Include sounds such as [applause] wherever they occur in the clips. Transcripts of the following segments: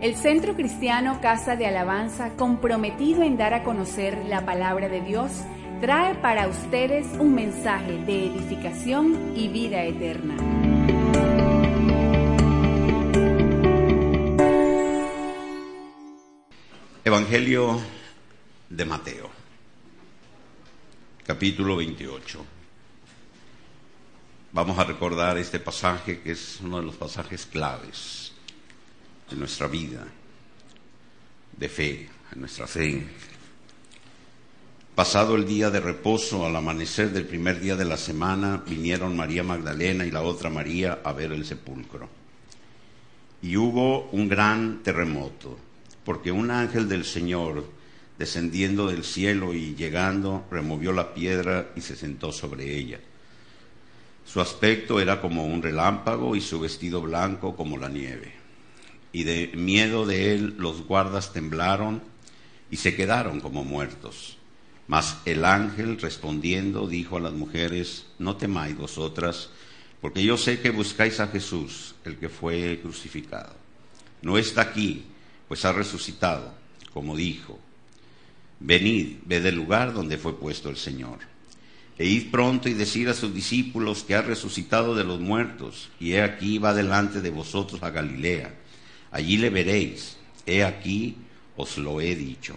El Centro Cristiano Casa de Alabanza, comprometido en dar a conocer la palabra de Dios, trae para ustedes un mensaje de edificación y vida eterna. Evangelio de Mateo, capítulo 28. Vamos a recordar este pasaje que es uno de los pasajes claves en nuestra vida de fe, en nuestra fe. Pasado el día de reposo, al amanecer del primer día de la semana, vinieron María Magdalena y la otra María a ver el sepulcro. Y hubo un gran terremoto, porque un ángel del Señor, descendiendo del cielo y llegando, removió la piedra y se sentó sobre ella. Su aspecto era como un relámpago y su vestido blanco como la nieve y de miedo de él los guardas temblaron y se quedaron como muertos. Mas el ángel respondiendo dijo a las mujeres, no temáis vosotras, porque yo sé que buscáis a Jesús, el que fue crucificado. No está aquí, pues ha resucitado, como dijo. Venid, ved el lugar donde fue puesto el Señor. E id pronto y decid a sus discípulos que ha resucitado de los muertos, y he aquí va delante de vosotros a Galilea allí le veréis, he aquí os lo he dicho.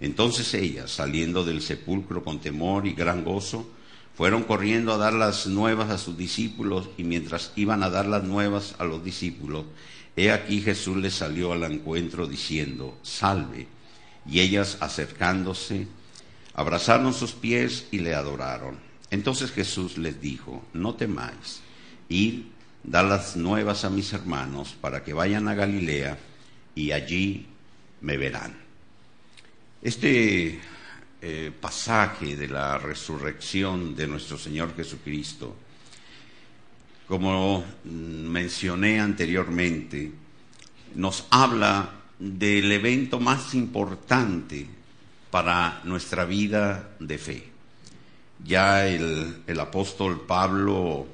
Entonces ellas, saliendo del sepulcro con temor y gran gozo, fueron corriendo a dar las nuevas a sus discípulos y mientras iban a dar las nuevas a los discípulos, he aquí Jesús les salió al encuentro diciendo, salve. Y ellas acercándose, abrazaron sus pies y le adoraron. Entonces Jesús les dijo, no temáis, id da las nuevas a mis hermanos para que vayan a Galilea y allí me verán. Este eh, pasaje de la resurrección de nuestro Señor Jesucristo, como mencioné anteriormente, nos habla del evento más importante para nuestra vida de fe. Ya el, el apóstol Pablo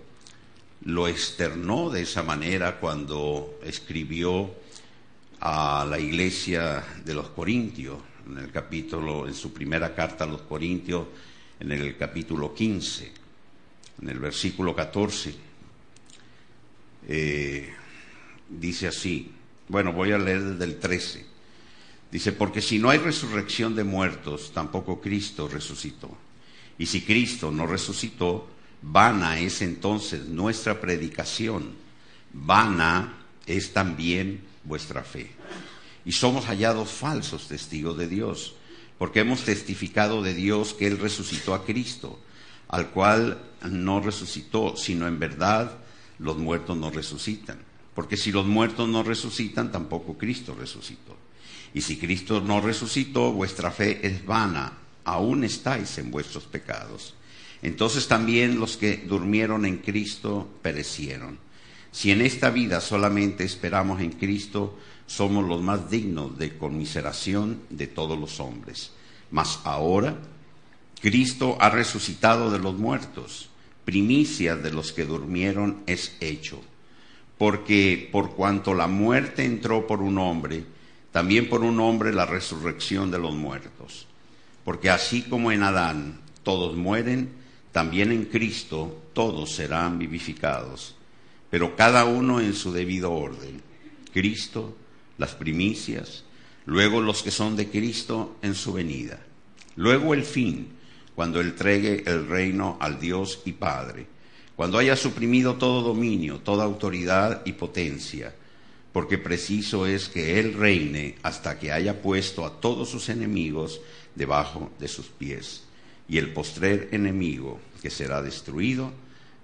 lo externó de esa manera cuando escribió a la iglesia de los Corintios, en el capítulo, en su primera carta a los Corintios, en el capítulo 15, en el versículo 14. Eh, dice así, bueno, voy a leer desde el 13. Dice, porque si no hay resurrección de muertos, tampoco Cristo resucitó. Y si Cristo no resucitó, Vana es entonces nuestra predicación, vana es también vuestra fe. Y somos hallados falsos testigos de Dios, porque hemos testificado de Dios que Él resucitó a Cristo, al cual no resucitó, sino en verdad los muertos no resucitan. Porque si los muertos no resucitan, tampoco Cristo resucitó. Y si Cristo no resucitó, vuestra fe es vana, aún estáis en vuestros pecados. Entonces también los que durmieron en Cristo perecieron. Si en esta vida solamente esperamos en Cristo, somos los más dignos de conmiseración de todos los hombres. Mas ahora Cristo ha resucitado de los muertos, primicia de los que durmieron es hecho. Porque por cuanto la muerte entró por un hombre, también por un hombre la resurrección de los muertos. Porque así como en Adán todos mueren, también en Cristo todos serán vivificados, pero cada uno en su debido orden. Cristo, las primicias, luego los que son de Cristo en su venida, luego el fin, cuando entregue el reino al Dios y Padre, cuando haya suprimido todo dominio, toda autoridad y potencia, porque preciso es que Él reine hasta que haya puesto a todos sus enemigos debajo de sus pies y el postrer enemigo que será destruido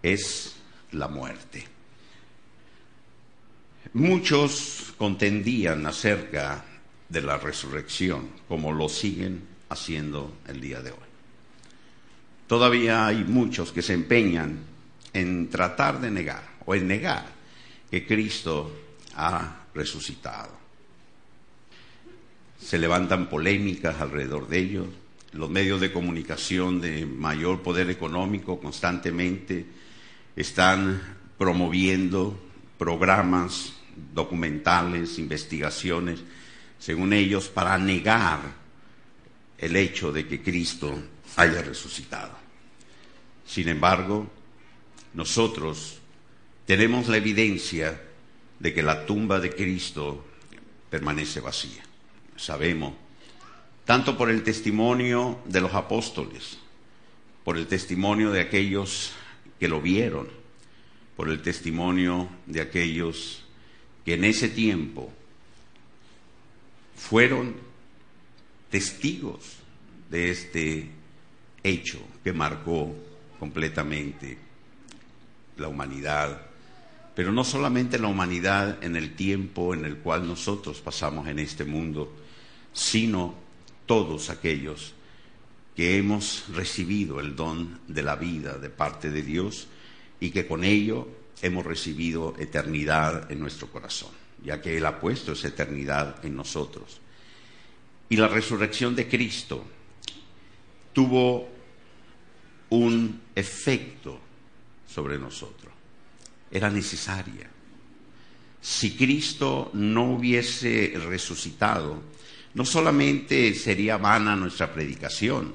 es la muerte. Muchos contendían acerca de la resurrección, como lo siguen haciendo el día de hoy. Todavía hay muchos que se empeñan en tratar de negar o en negar que Cristo ha resucitado. Se levantan polémicas alrededor de ellos. Los medios de comunicación de mayor poder económico constantemente están promoviendo programas documentales, investigaciones, según ellos, para negar el hecho de que Cristo haya resucitado. Sin embargo, nosotros tenemos la evidencia de que la tumba de Cristo permanece vacía. Sabemos, tanto por el testimonio de los apóstoles, por el testimonio de aquellos que lo vieron, por el testimonio de aquellos que en ese tiempo fueron testigos de este hecho que marcó completamente la humanidad, pero no solamente la humanidad en el tiempo en el cual nosotros pasamos en este mundo, sino todos aquellos que hemos recibido el don de la vida de parte de Dios y que con ello hemos recibido eternidad en nuestro corazón, ya que Él ha puesto esa eternidad en nosotros. Y la resurrección de Cristo tuvo un efecto sobre nosotros. Era necesaria. Si Cristo no hubiese resucitado, no solamente sería vana nuestra predicación,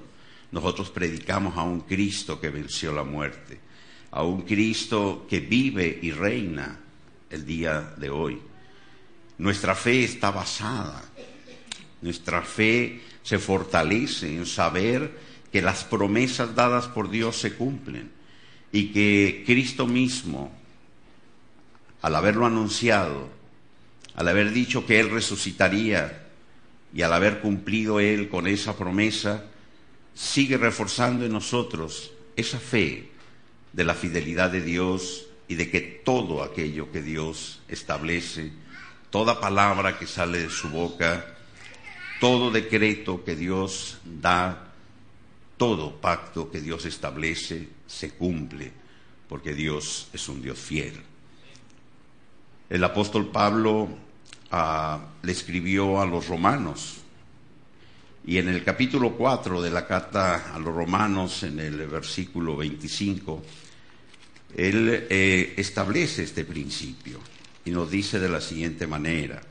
nosotros predicamos a un Cristo que venció la muerte, a un Cristo que vive y reina el día de hoy. Nuestra fe está basada, nuestra fe se fortalece en saber que las promesas dadas por Dios se cumplen y que Cristo mismo, al haberlo anunciado, al haber dicho que Él resucitaría y al haber cumplido Él con esa promesa, sigue reforzando en nosotros esa fe de la fidelidad de Dios y de que todo aquello que Dios establece, toda palabra que sale de su boca, todo decreto que Dios da, todo pacto que Dios establece se cumple, porque Dios es un Dios fiel. El apóstol Pablo le escribió a los romanos, y en el capítulo 4 de la carta a los romanos, en el versículo 25, él eh, establece este principio y nos dice de la siguiente manera,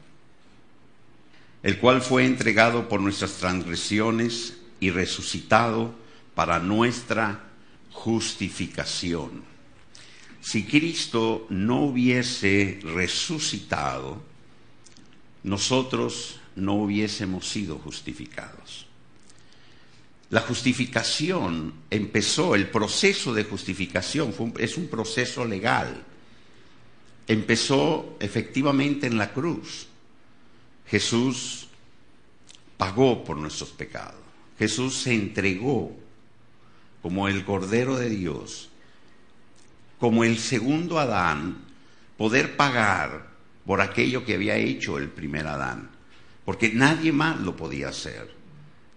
el cual fue entregado por nuestras transgresiones y resucitado para nuestra justificación. Si Cristo no hubiese resucitado, nosotros no hubiésemos sido justificados. La justificación empezó, el proceso de justificación es un proceso legal. Empezó efectivamente en la cruz. Jesús pagó por nuestros pecados. Jesús se entregó como el Cordero de Dios, como el segundo Adán, poder pagar por aquello que había hecho el primer Adán, porque nadie más lo podía hacer,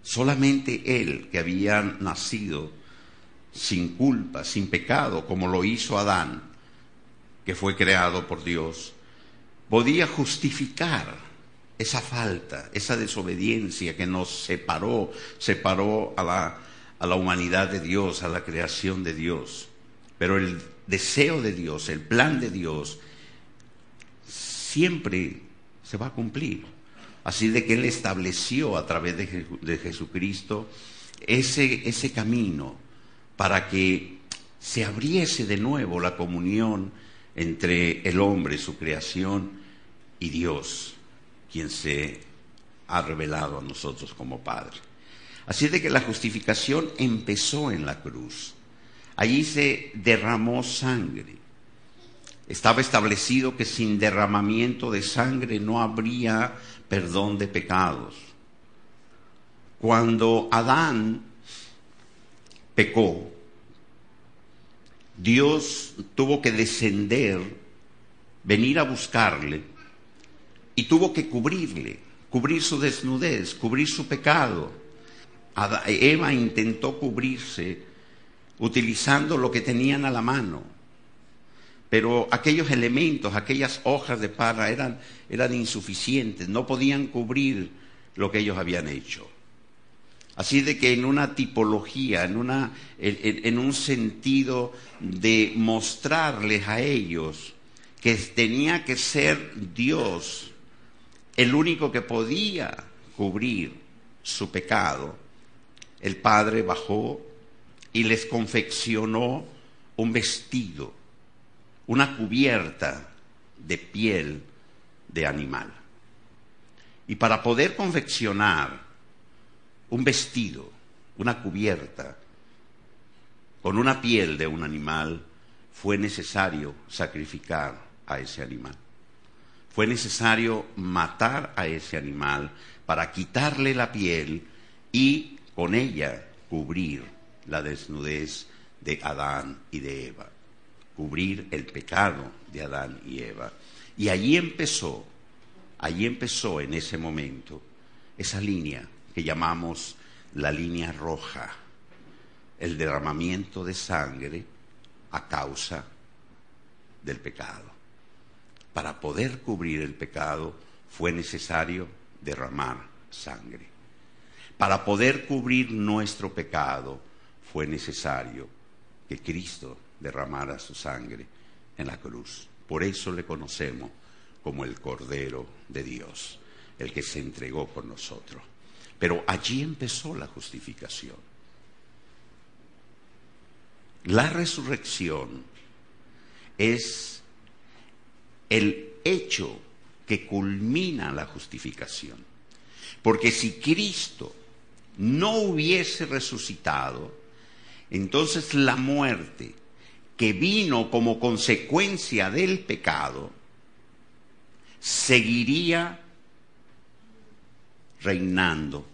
solamente él que había nacido sin culpa, sin pecado, como lo hizo Adán, que fue creado por Dios, podía justificar esa falta, esa desobediencia que nos separó, separó a la, a la humanidad de Dios, a la creación de Dios. Pero el deseo de Dios, el plan de Dios, siempre se va a cumplir. Así de que Él estableció a través de, Jesucristo ese, ese camino para que se abriese de nuevo la comunión entre el hombre, su creación, y Dios quien se ha revelado a nosotros como Padre. Así de que la justificación empezó en la cruz. Allí se derramó sangre. Estaba establecido que sin derramamiento de sangre no habría perdón de pecados. Cuando Adán pecó, Dios tuvo que descender, venir a buscarle y tuvo que cubrirle, cubrir su desnudez, cubrir su pecado. Eva intentó cubrirse utilizando lo que tenían a la mano, pero aquellos elementos, aquellas hojas de parra eran, eran insuficientes, no podían cubrir lo que ellos habían hecho. Así de que en una tipología, en, una, en, un sentido de mostrarles a ellos que tenía que ser Dios el único que podía cubrir su pecado, el Padre bajó y les confeccionó un vestido, una cubierta de piel de animal. Y para poder confeccionar un vestido, una cubierta, con una piel de un animal, fue necesario sacrificar a ese animal. Fue necesario matar a ese animal para quitarle la piel y con ella cubrir la desnudez de Adán y de Eva, cubrir el pecado de Adán y Eva. Y allí empezó, allí empezó en ese momento esa línea que llamamos la línea roja, el derramamiento de sangre a causa del pecado. Para poder cubrir el pecado fue necesario derramar sangre. Para poder cubrir nuestro pecado fue necesario que Cristo derramara su sangre en la cruz. Por eso le conocemos como el Cordero de Dios, el que se entregó por nosotros. Pero allí empezó la justificación. La resurrección es el hecho que culmina la justificación. Porque si Cristo no hubiese resucitado, entonces la muerte que vino como consecuencia del pecado seguiría reinando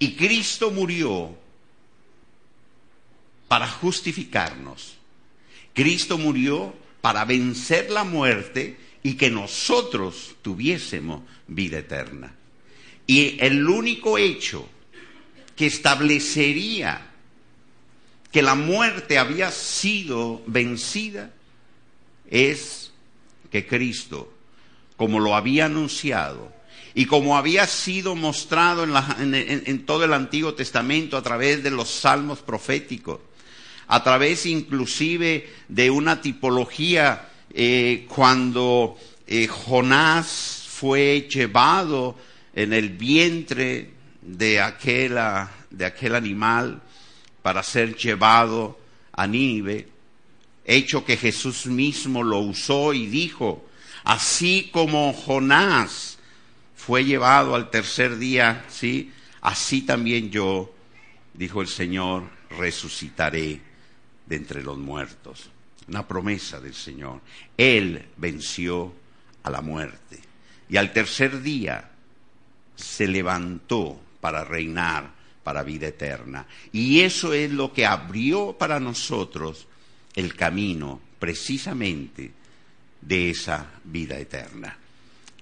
y Cristo murió para justificarnos. Cristo murió para vencer la muerte y que nosotros tuviésemos vida eterna. Y el único hecho que establecería que la muerte había sido vencida es que Cristo, como lo había anunciado, y como había sido mostrado en, todo el Antiguo Testamento a través de los salmos proféticos, a través inclusive de una tipología eh, cuando eh, Jonás fue llevado en el vientre de, de aquel animal para ser llevado a Nínive, hecho que Jesús mismo lo usó y dijo, así como Jonás fue llevado al tercer día, ¿sí? Así también yo, dijo el Señor, resucitaré de entre los muertos. Una promesa del Señor. Él venció a la muerte. Y al tercer día se levantó para reinar para vida eterna. Y eso es lo que abrió para nosotros el camino precisamente de esa vida eterna.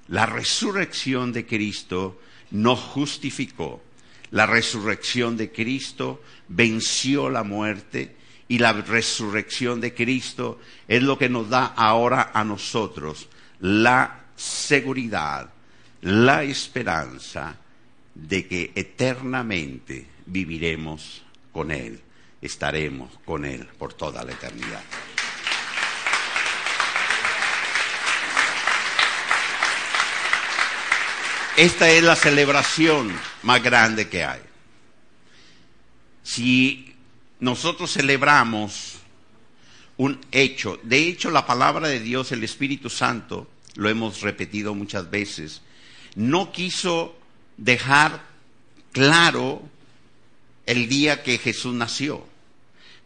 La resurrección de Cristo nos justificó. La resurrección de Cristo venció la muerte y la resurrección de Cristo es lo que nos da ahora a nosotros la seguridad, la esperanza de que eternamente viviremos con Él, estaremos con Él por toda la eternidad. Esta es la celebración más grande que hay. Si nosotros celebramos un hecho, de hecho la palabra de Dios, el Espíritu Santo, lo hemos repetido muchas veces, no quiso dejar claro el día que Jesús nació.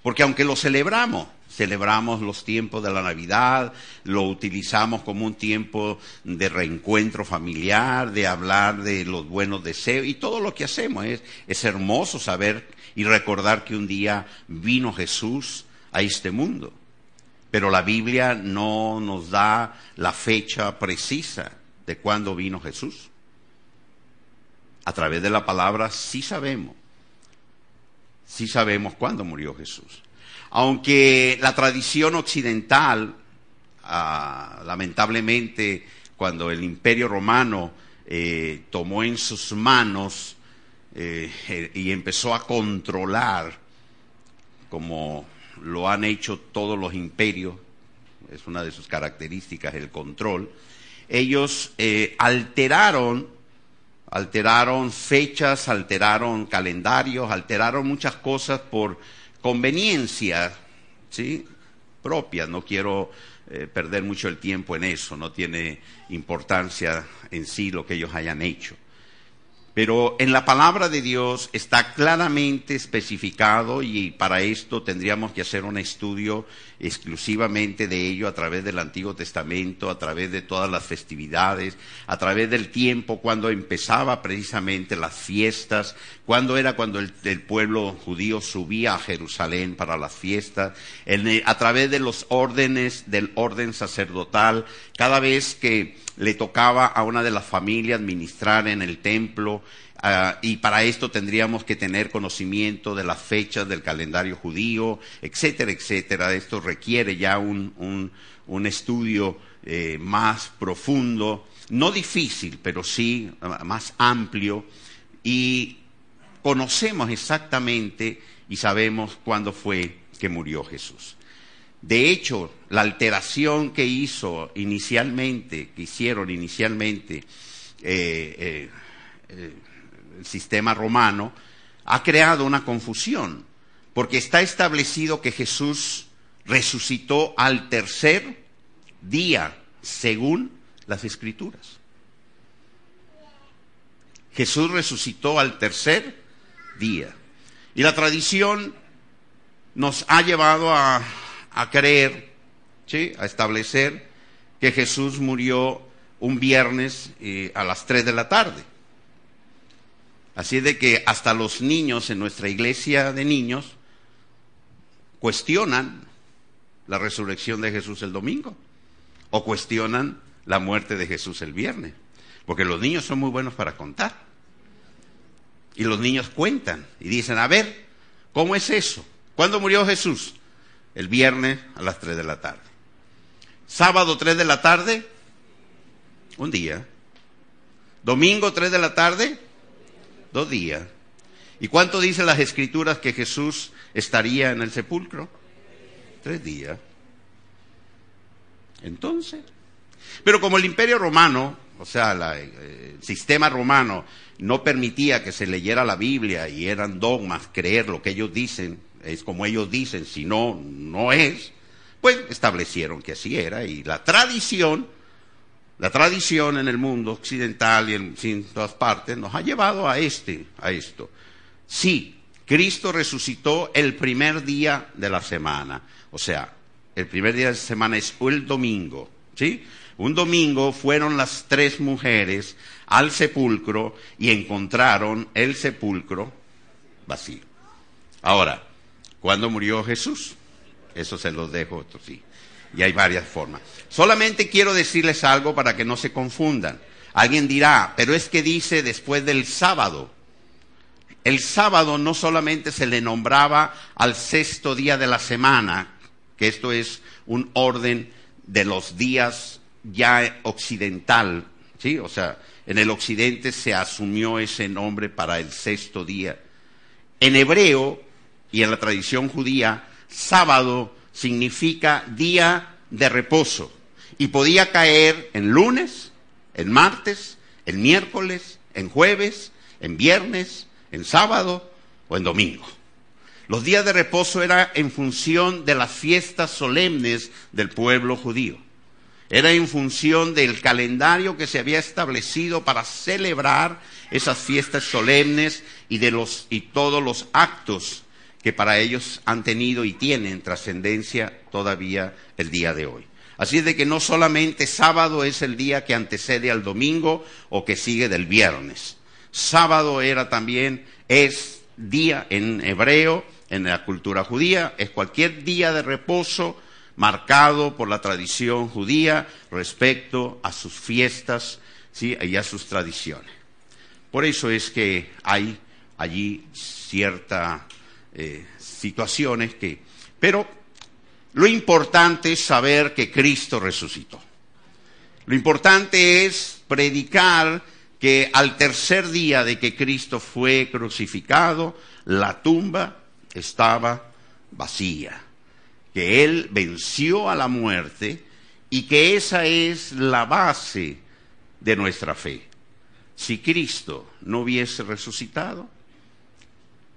Porque aunque lo celebramos, celebramos los tiempos de la Navidad, lo utilizamos como un tiempo de reencuentro familiar, de hablar de los buenos deseos y todo lo que hacemos. Es, es hermoso saber y recordar que un día vino Jesús a este mundo. Pero la Biblia no nos da la fecha precisa de cuándo vino Jesús. A través de la palabra sí sabemos, sí sabemos cuándo murió Jesús. Aunque la tradición occidental, ah, lamentablemente, cuando el imperio romano eh, tomó en sus manos eh, y empezó a controlar, como lo han hecho todos los imperios, es una de sus características el control, ellos eh, alteraron, alteraron fechas, alteraron calendarios, alteraron muchas cosas por conveniencia, ¿sí? propias. No quiero eh, perder mucho el tiempo en eso, no tiene importancia en sí lo que ellos hayan hecho. Pero en la palabra de Dios está claramente especificado y para esto tendríamos que hacer un estudio exclusivamente de ello a través del Antiguo Testamento, a través de todas las festividades, a través del tiempo cuando empezaba precisamente las fiestas, cuando era cuando el, pueblo judío subía a Jerusalén para las fiestas, a través de los órdenes del orden sacerdotal, cada vez que le tocaba a una de las familias ministrar en el templo, ah, y para esto tendríamos que tener conocimiento de las fechas del calendario judío, etcétera, etcétera. Esto requiere ya un, estudio eh, más profundo, no difícil, pero sí ah, más amplio, y conocemos exactamente y sabemos cuándo fue que murió Jesús. De hecho, la alteración que hizo inicialmente, que hicieron inicialmente eh, eh, eh, el sistema romano, ha creado una confusión, porque está establecido que Jesús resucitó al tercer día, según las escrituras. Jesús resucitó al tercer día. Y la tradición nos ha llevado a creer, ¿sí? a establecer que Jesús murió un viernes eh, a las 3 de la tarde. Así de que hasta los niños en nuestra iglesia de niños cuestionan la resurrección de Jesús el domingo o cuestionan la muerte de Jesús el viernes. Porque los niños son muy buenos para contar. Y los niños cuentan y dicen, a ver, ¿cómo es eso? ¿Cuándo murió Jesús? el viernes a las 3 de la tarde. Sábado 3 de la tarde, un día. Domingo 3 de la tarde, dos días. ¿Y cuánto dicen las escrituras que Jesús estaría en el sepulcro? Tres días. Entonces, pero como el imperio romano, o sea, eh, el sistema romano no permitía que se leyera la Biblia y eran dogmas creer lo que ellos dicen, es como ellos dicen, si no, no es, pues establecieron que así era. Y la tradición, la tradición en el mundo occidental y en, todas partes nos ha llevado a este, a esto. Sí, Cristo resucitó el primer día de la semana. O sea, el primer día de la semana es el domingo, ¿sí? Un domingo fueron las tres mujeres al sepulcro y encontraron el sepulcro vacío. Ahora, ¿Cuándo murió Jesús? Eso se los dejo, esto sí. Y hay varias formas. Solamente quiero decirles algo para que no se confundan. Alguien dirá, pero es que dice después del sábado. El sábado no solamente se le nombraba al sexto día de la semana, que esto es un orden de los días ya occidental, ¿sí? O sea, en el occidente se asumió ese nombre para el sexto día. En hebreo y en la tradición judía, sábado significa día de reposo y podía caer en lunes, en martes, en miércoles, en jueves, en viernes, en sábado o en domingo. Los días de reposo eran en función de las fiestas solemnes del pueblo judío. Era en función del calendario que se había establecido para celebrar esas fiestas solemnes y de los y todos los actos que para ellos han tenido y tienen trascendencia todavía el día de hoy. Así es de que no solamente sábado es el día que antecede al domingo o que sigue del viernes. Sábado era también, es día en hebreo, en la cultura judía, es cualquier día de reposo marcado por la tradición judía respecto a sus fiestas y a sus tradiciones. Por eso es que hay allí ciertas eh, situaciones que... Pero lo importante es saber que Cristo resucitó. Lo importante es predicar que al tercer día de que Cristo fue crucificado, la tumba estaba vacía, que Él venció a la muerte y que esa es la base de nuestra fe. Si Cristo no hubiese resucitado,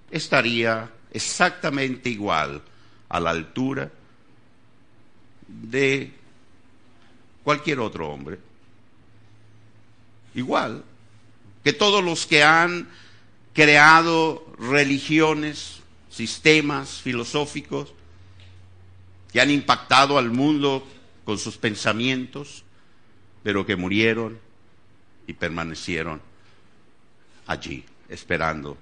estaría exactamente igual a la altura de cualquier otro hombre. Igual que todos los que han creado religiones, sistemas filosóficos, que han impactado al mundo con sus pensamientos, pero que murieron y permanecieron allí, esperando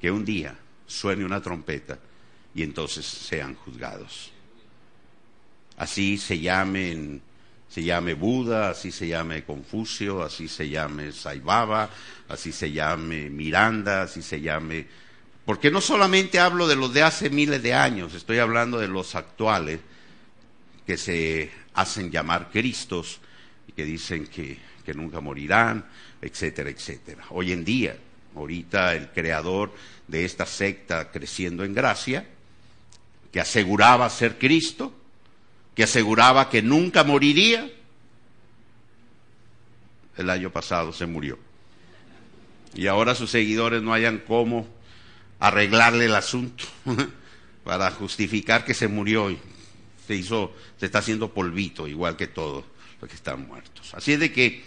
que un día suene una trompeta y entonces sean juzgados. Así se llame, se llame Buda, así se llame Confucio, así se llame Saibaba, así se llame Miranda, así se llame... Porque no solamente hablo de los de hace miles de años, estoy hablando de los actuales que se hacen llamar Cristos y que dicen que, que nunca morirán, etcétera, etcétera. Hoy en día, ahorita el creador de esta secta creciendo en gracia, que aseguraba ser Cristo, que aseguraba que nunca moriría, el año pasado se murió. Y ahora sus seguidores no hayan cómo arreglarle el asunto [laughs] para justificar que se murió y se hizo, se está haciendo polvito, igual que todos los que están muertos. Así es de que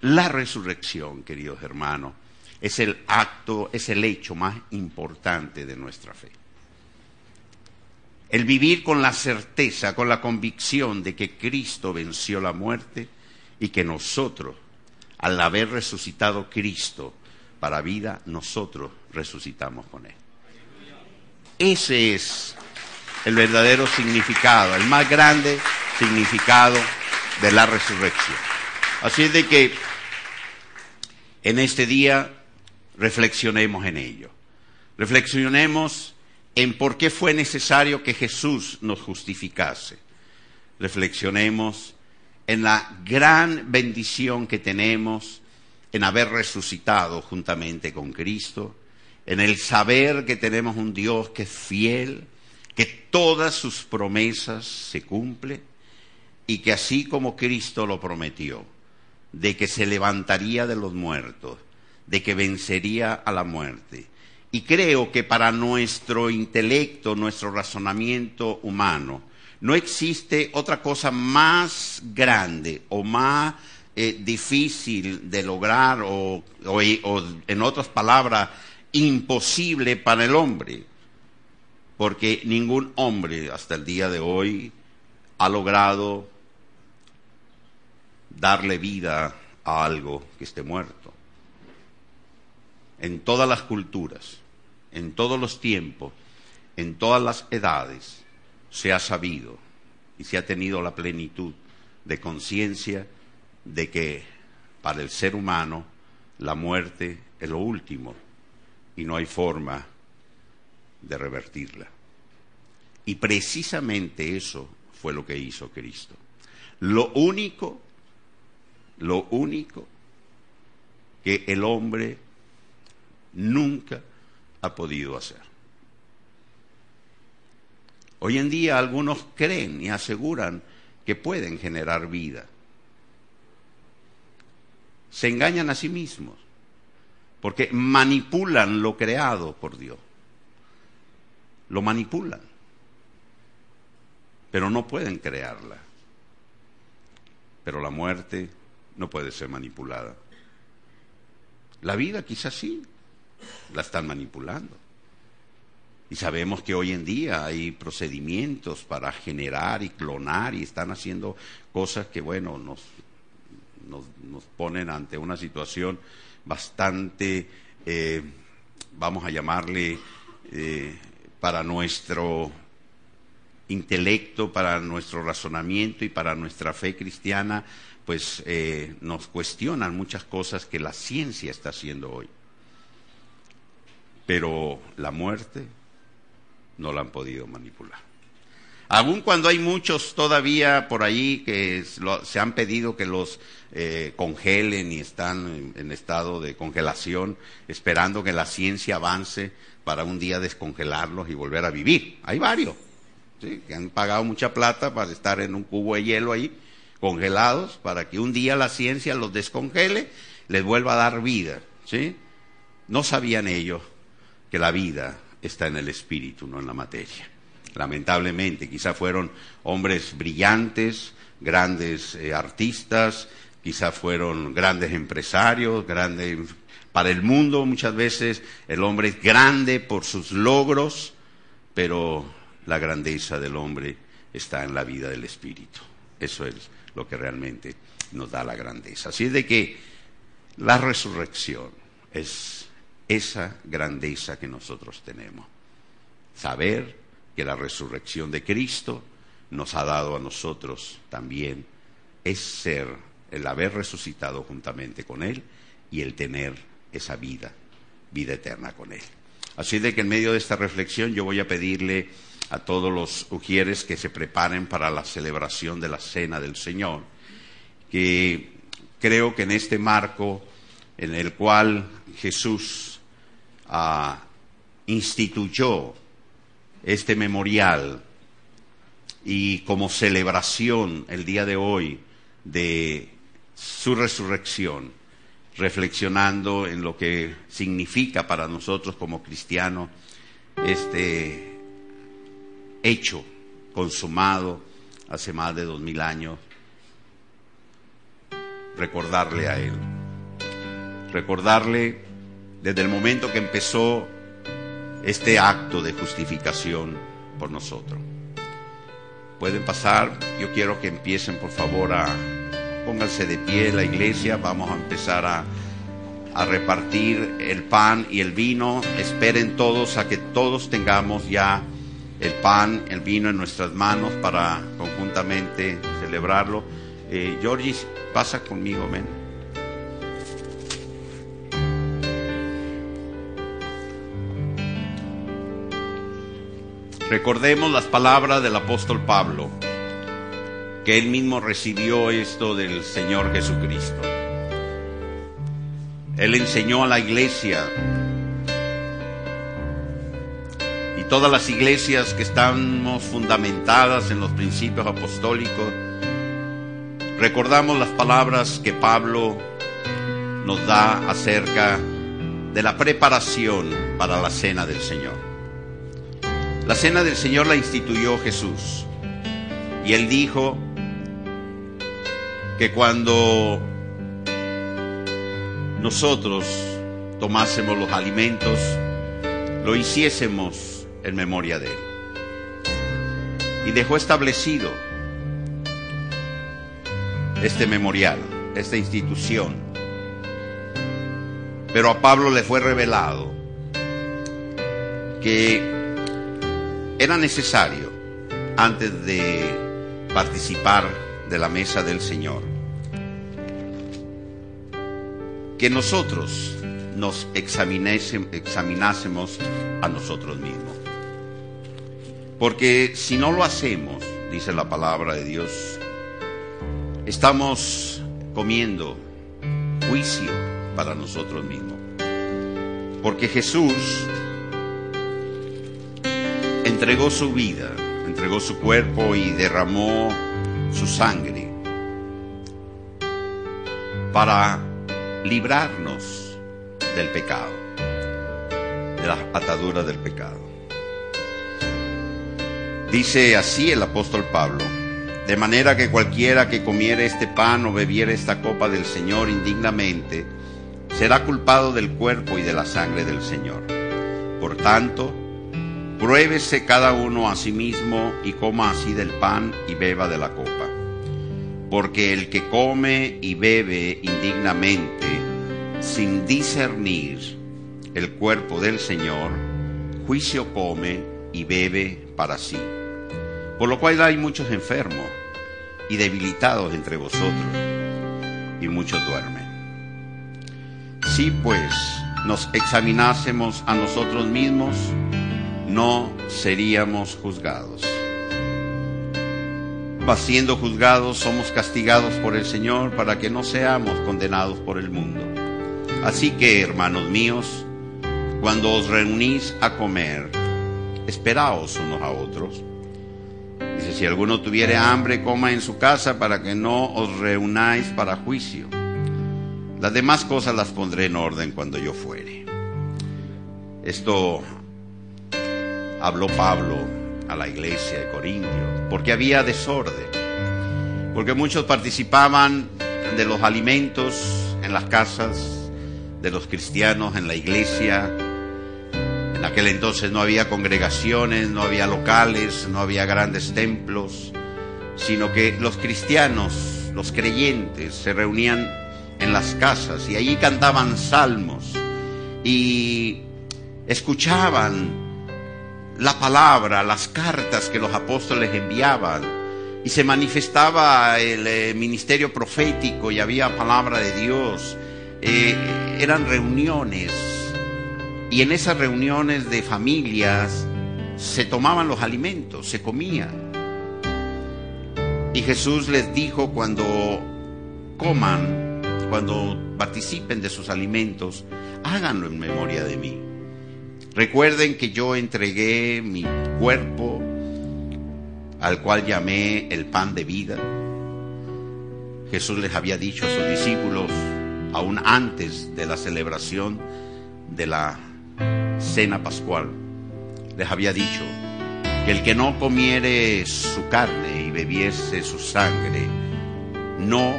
la resurrección, queridos hermanos, es el acto, es el hecho más importante de nuestra fe. El vivir con la certeza, con la convicción de que Cristo venció la muerte y que nosotros, al haber resucitado Cristo para vida, nosotros resucitamos con Él. Ese es el verdadero significado, el más grande significado de la resurrección. Así es de que en este día reflexionemos en ello. Reflexionemos en por qué fue necesario que Jesús nos justificase. Reflexionemos en la gran bendición que tenemos en haber resucitado juntamente con Cristo, en el saber que tenemos un Dios que es fiel, que todas sus promesas se cumplen y que así como Cristo lo prometió, de que se levantaría de los muertos, de que vencería a la muerte, y creo que para nuestro intelecto, nuestro razonamiento humano, no existe otra cosa más grande o más eh, difícil de lograr o, en otras palabras, imposible para el hombre. Porque ningún hombre hasta el día de hoy ha logrado darle vida a algo que esté muerto. En todas las culturas, en todos los tiempos, en todas las edades, se ha sabido y se ha tenido la plenitud de conciencia de que para el ser humano la muerte es lo último y no hay forma de revertirla. Y precisamente eso fue lo que hizo Cristo. Lo único, lo único que el hombre nunca ha podido hacer. Hoy en día algunos creen y aseguran que pueden generar vida. Se engañan a sí mismos porque manipulan lo creado por Dios. Lo manipulan, pero no pueden crearla. Pero la muerte no puede ser manipulada. La vida quizás sí, la están manipulando. Y sabemos que hoy en día hay procedimientos para generar y clonar y están haciendo cosas que, bueno, nos, nos, ponen ante una situación bastante, eh, vamos a llamarle, eh, para nuestro intelecto, para nuestro razonamiento y para nuestra fe cristiana, pues eh, nos cuestionan muchas cosas que la ciencia está haciendo hoy. Pero la muerte no la han podido manipular. Aun cuando hay muchos todavía por ahí que se han pedido que los eh, congelen y están en, estado de congelación, esperando que la ciencia avance para un día descongelarlos y volver a vivir. Hay varios que han pagado mucha plata para estar en un cubo de hielo ahí, congelados, para que un día la ciencia los descongele, les vuelva a dar vida. ¿sí? No sabían ellos que la vida está en el espíritu, no en la materia. Lamentablemente, quizá fueron hombres brillantes, grandes eh, artistas, quizá fueron grandes empresarios, grandes para el mundo muchas veces el hombre es grande por sus logros, pero la grandeza del hombre está en la vida del espíritu. Eso es lo que realmente nos da la grandeza. Así es de que la resurrección es esa grandeza que nosotros tenemos. Saber que la resurrección de Cristo nos ha dado a nosotros también es ser, el haber resucitado juntamente con Él y el tener esa vida, vida eterna con Él. Así de que en medio de esta reflexión yo voy a pedirle a todos los ujieres que se preparen para la celebración de la cena del Señor, que creo que en este marco en el cual Jesús instituyó este memorial y como celebración el día de hoy de su resurrección, reflexionando en lo que significa para nosotros como cristianos este hecho, consumado hace más de dos mil años, recordarle a Él, recordarle desde el momento que empezó este acto de justificación por nosotros. Pueden pasar, yo quiero que empiecen por favor a pónganse de pie la iglesia, vamos a empezar a, a repartir el pan y el vino, esperen todos a que todos tengamos ya el pan, el vino en nuestras manos para conjuntamente celebrarlo. Eh, pasa conmigo, ven. Recordemos las palabras del apóstol Pablo, que él mismo recibió esto del Señor Jesucristo. Él enseñó a la iglesia y todas las iglesias que estamos fundamentadas en los principios apostólicos, recordamos las palabras que Pablo nos da acerca de la preparación para la cena del Señor. La cena del Señor la instituyó Jesús. Y él dijo que cuando nosotros tomásemos los alimentos, lo hiciésemos en memoria de Él. Y dejó establecido este memorial, esta institución. Pero a Pablo le fue revelado que era necesario, antes de participar de la mesa del Señor, que nosotros nos examinásemos a nosotros mismos. Porque si no lo hacemos, dice la palabra de Dios, estamos comiendo juicio para nosotros mismos. Porque Jesús entregó su vida, entregó su cuerpo y derramó su sangre para librarnos del pecado, de las ataduras del pecado. Dice así el apóstol Pablo, de manera que cualquiera que comiere este pan o bebiere esta copa del Señor indignamente, será culpado del cuerpo y de la sangre del Señor. Por tanto, Pruébese cada uno a sí mismo y coma así del pan y beba de la copa. Porque el que come y bebe indignamente, sin discernir el cuerpo del Señor, juicio come y bebe para sí. Por lo cual hay muchos enfermos y debilitados entre vosotros, y muchos duermen. Si pues nos examinásemos a nosotros mismos, no seríamos juzgados. Va siendo juzgados, somos castigados por el Señor para que no seamos condenados por el mundo. Así que, hermanos míos, cuando os reunís a comer, esperaos unos a otros. Dice, si alguno tuviere hambre, coma en su casa para que no os reunáis para juicio. Las demás cosas las pondré en orden cuando yo fuere. Esto habló Pablo a la iglesia de Corintio, porque había desorden, porque muchos participaban de los alimentos en las casas de los cristianos, en la iglesia. En aquel entonces no había congregaciones, no había locales, no había grandes templos, sino que los cristianos, los creyentes, se reunían en las casas y allí cantaban salmos y escuchaban la palabra, las cartas que los apóstoles enviaban y se manifestaba el eh, ministerio profético y había palabra de Dios. Eh, eran reuniones y en esas reuniones de familias se tomaban los alimentos, se comían. Y Jesús les dijo cuando coman, cuando participen de sus alimentos, háganlo en memoria de mí. Recuerden que yo entregué mi cuerpo, al cual llamé el pan de vida. Jesús les había dicho a sus discípulos, aún antes de la celebración de la cena pascual, les había dicho que el que no comiere su carne y bebiese su sangre, no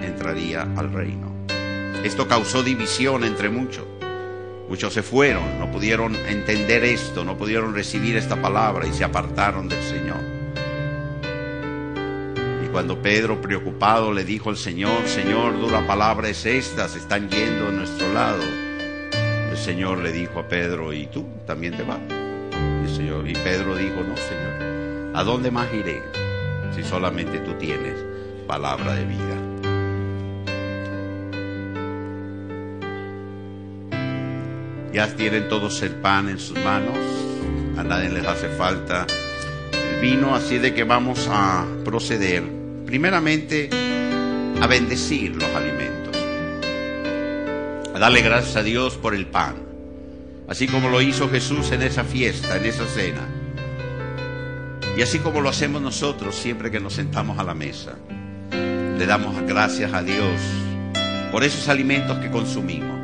entraría al reino. Esto causó división entre muchos. Muchos se fueron, no pudieron entender esto, no pudieron recibir esta palabra y se apartaron del Señor. Y cuando Pedro, preocupado, le dijo al Señor, Señor, dura palabra es esta, se están yendo a nuestro lado. El Señor le dijo a Pedro, ¿y tú también te vas? Y, y Pedro dijo, no, Señor, ¿a dónde más iré si solamente tú tienes palabra de vida? Ya tienen todos el pan en sus manos, a nadie les hace falta el vino, así de que vamos a proceder primeramente a bendecir los alimentos, a darle gracias a Dios por el pan, así como lo hizo Jesús en esa fiesta, en esa cena, y así como lo hacemos nosotros siempre que nos sentamos a la mesa. Le damos gracias a Dios por esos alimentos que consumimos.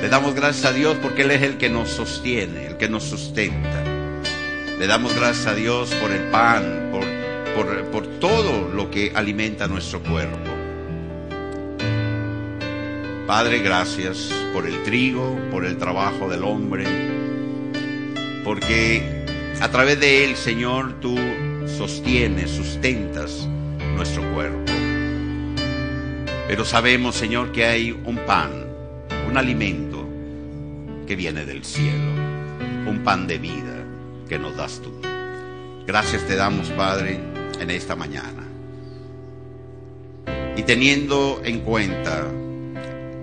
Le damos gracias a Dios porque Él es el que nos sostiene, el que nos sustenta. Le damos gracias a Dios por el pan, por, por, todo lo que alimenta nuestro cuerpo. Padre, gracias por el trigo, por el trabajo del hombre, porque a través de él, Señor, tú sostienes, sustentas nuestro cuerpo. Pero sabemos, Señor, que hay un pan, un alimento que viene del cielo, un pan de vida que nos das tú. Gracias te damos, Padre, en esta mañana. Y teniendo en cuenta,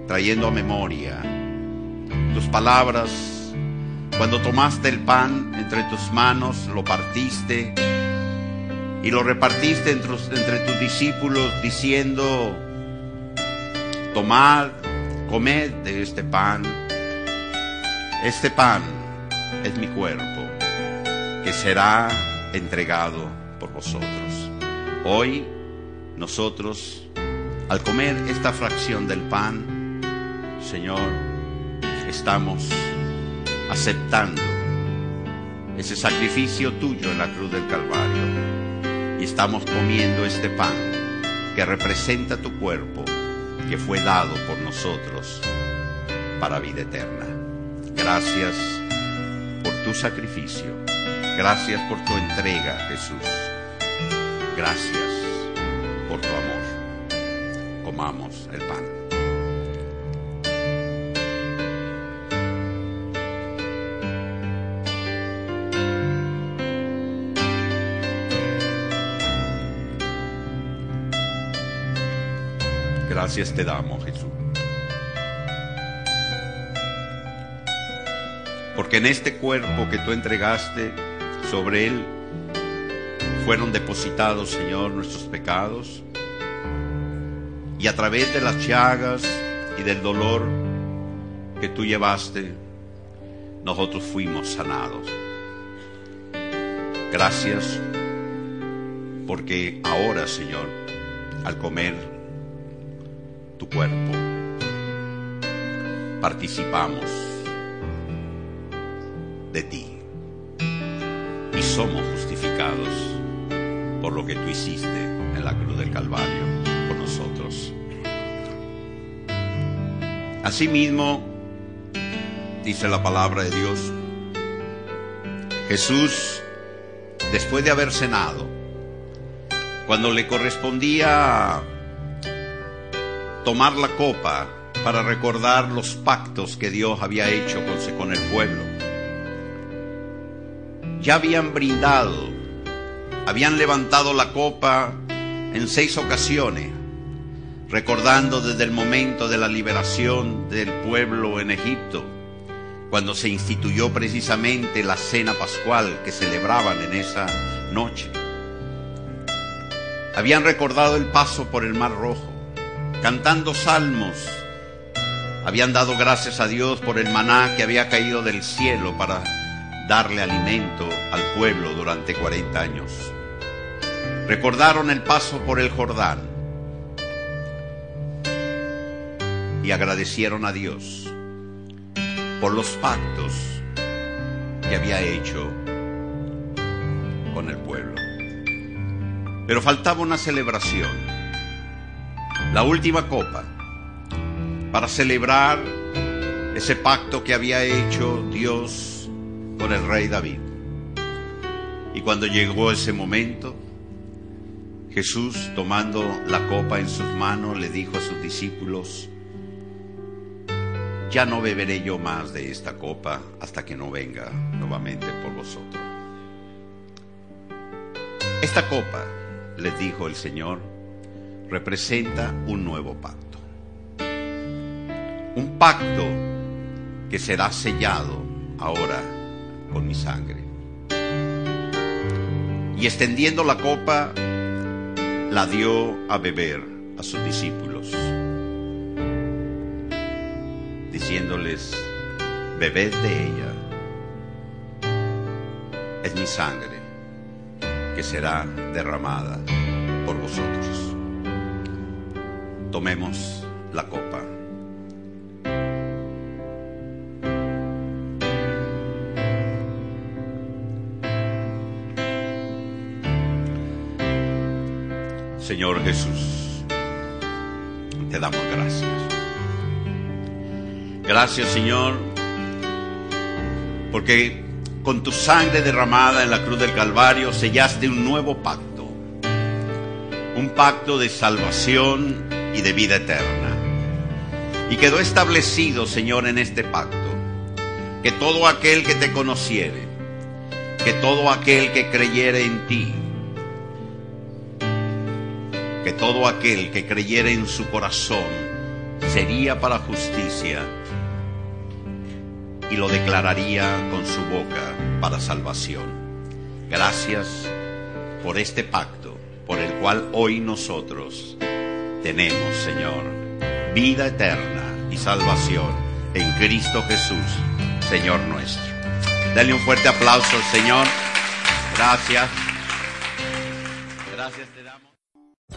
trayendo a memoria tus palabras, cuando tomaste el pan entre tus manos, lo partiste y lo repartiste entre, entre tus discípulos diciendo, tomad, comed de este pan. Este pan es mi cuerpo que será entregado por vosotros. Hoy nosotros, al comer esta fracción del pan, Señor, estamos aceptando ese sacrificio tuyo en la cruz del Calvario y estamos comiendo este pan que representa tu cuerpo que fue dado por nosotros para vida eterna. Gracias por tu sacrificio. Gracias por tu entrega, Jesús. Gracias por tu amor. Comamos el pan. Gracias te damos, Jesús. Porque en este cuerpo que tú entregaste, sobre él fueron depositados, Señor, nuestros pecados. Y a través de las llagas y del dolor que tú llevaste, nosotros fuimos sanados. Gracias porque ahora, Señor, al comer tu cuerpo, participamos de ti y somos justificados por lo que tú hiciste en la cruz del Calvario por nosotros. Asimismo, dice la palabra de Dios, Jesús, después de haber cenado, cuando le correspondía tomar la copa para recordar los pactos que Dios había hecho con, el pueblo, ya habían brindado, habían levantado la copa en seis ocasiones, recordando desde el momento de la liberación del pueblo en Egipto, cuando se instituyó precisamente la cena pascual que celebraban en esa noche. Habían recordado el paso por el Mar Rojo, cantando salmos. Habían dado gracias a Dios por el maná que había caído del cielo para darle alimento al pueblo durante 40 años. Recordaron el paso por el Jordán y agradecieron a Dios por los pactos que había hecho con el pueblo. Pero faltaba una celebración, la última copa, para celebrar ese pacto que había hecho Dios con el rey David. Y cuando llegó ese momento, Jesús, tomando la copa en sus manos, le dijo a sus discípulos, ya no beberé yo más de esta copa hasta que no venga nuevamente por vosotros. Esta copa, les dijo el Señor, representa un nuevo pacto. Un pacto que será sellado ahora con mi sangre. Y extendiendo la copa, la dio a beber a sus discípulos, diciéndoles, bebed de ella, es mi sangre que será derramada Tomemos la copa. Señor Jesús, te damos gracias. Gracias Señor, porque con tu sangre derramada en la cruz del Calvario sellaste un nuevo pacto, un pacto de salvación y de vida eterna. Y quedó establecido, Señor, en este pacto, que todo aquel que te conociere, que todo aquel que creyere en ti, que todo aquel que creyera en su corazón sería para justicia y lo declararía con su boca para salvación. Gracias por este pacto por el cual hoy nosotros tenemos, Señor, vida eterna y salvación en Cristo Jesús, Señor nuestro. Dale un fuerte aplauso Señor. Gracias. Gracias.